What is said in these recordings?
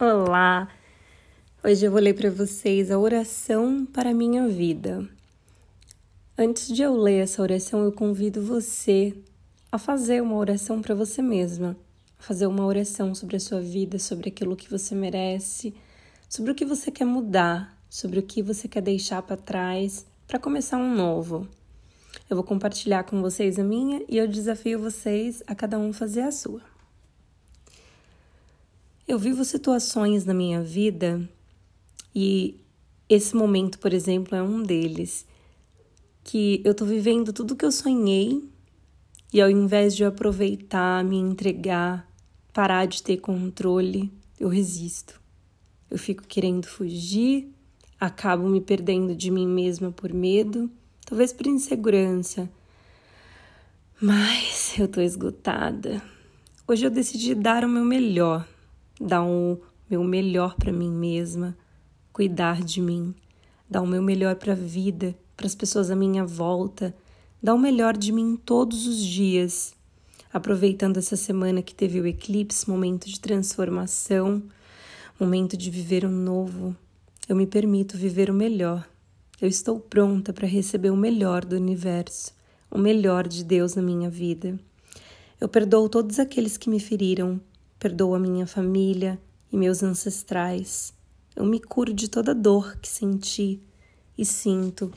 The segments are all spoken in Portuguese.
Olá! Hoje eu vou ler para vocês a oração para a minha vida. Antes de eu ler essa oração, eu convido você a fazer uma oração para você mesma, a fazer uma oração sobre a sua vida, sobre aquilo que você merece, sobre o que você quer mudar, sobre o que você quer deixar para trás para começar um novo. Eu vou compartilhar com vocês a minha e eu desafio vocês a cada um fazer a sua. Eu vivo situações na minha vida e esse momento, por exemplo, é um deles que eu tô vivendo tudo que eu sonhei e ao invés de eu aproveitar, me entregar, parar de ter controle, eu resisto. Eu fico querendo fugir, acabo me perdendo de mim mesma por medo, talvez por insegurança. Mas eu tô esgotada. Hoje eu decidi dar o meu melhor dar o meu melhor para mim mesma, cuidar de mim, dar o meu melhor para a vida, para as pessoas à minha volta, dar o melhor de mim todos os dias. Aproveitando essa semana que teve o eclipse, momento de transformação, momento de viver o um novo, eu me permito viver o melhor. Eu estou pronta para receber o melhor do universo, o melhor de Deus na minha vida. Eu perdoo todos aqueles que me feriram, Perdoa minha família e meus ancestrais. Eu me curo de toda dor que senti e sinto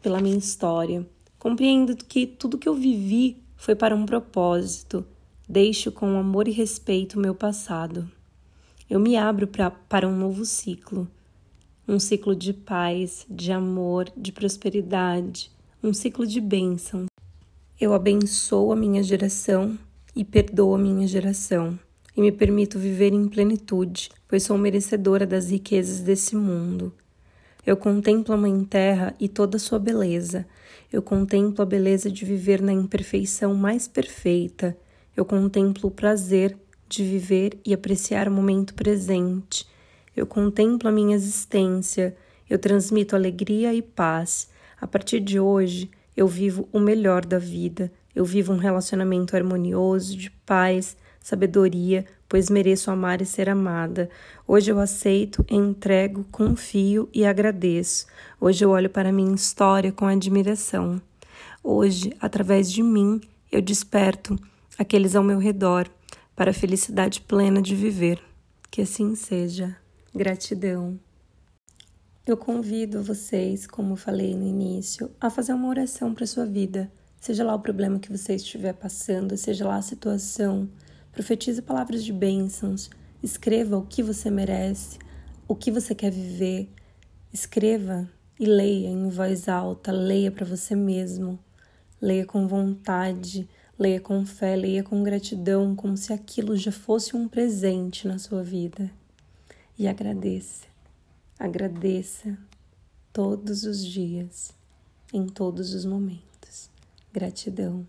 pela minha história. Compreendo que tudo que eu vivi foi para um propósito. Deixo com amor e respeito o meu passado. Eu me abro pra, para um novo ciclo. Um ciclo de paz, de amor, de prosperidade, um ciclo de bênção. Eu abençoo a minha geração e perdoo a minha geração, e me permito viver em plenitude, pois sou merecedora das riquezas desse mundo. Eu contemplo a Mãe Terra e toda sua beleza. Eu contemplo a beleza de viver na imperfeição mais perfeita. Eu contemplo o prazer de viver e apreciar o momento presente. Eu contemplo a minha existência. Eu transmito alegria e paz. A partir de hoje, eu vivo o melhor da vida, eu vivo um relacionamento harmonioso, de paz, sabedoria, pois mereço amar e ser amada. Hoje eu aceito, entrego, confio e agradeço. Hoje eu olho para minha história com admiração. Hoje, através de mim, eu desperto aqueles ao meu redor para a felicidade plena de viver. Que assim seja. Gratidão. Eu convido vocês, como falei no início, a fazer uma oração para sua vida. Seja lá o problema que você estiver passando, seja lá a situação, profetize palavras de bênçãos, escreva o que você merece, o que você quer viver, escreva e leia em voz alta, leia para você mesmo, leia com vontade, leia com fé, leia com gratidão, como se aquilo já fosse um presente na sua vida. E agradeça, agradeça todos os dias, em todos os momentos. Gratidão.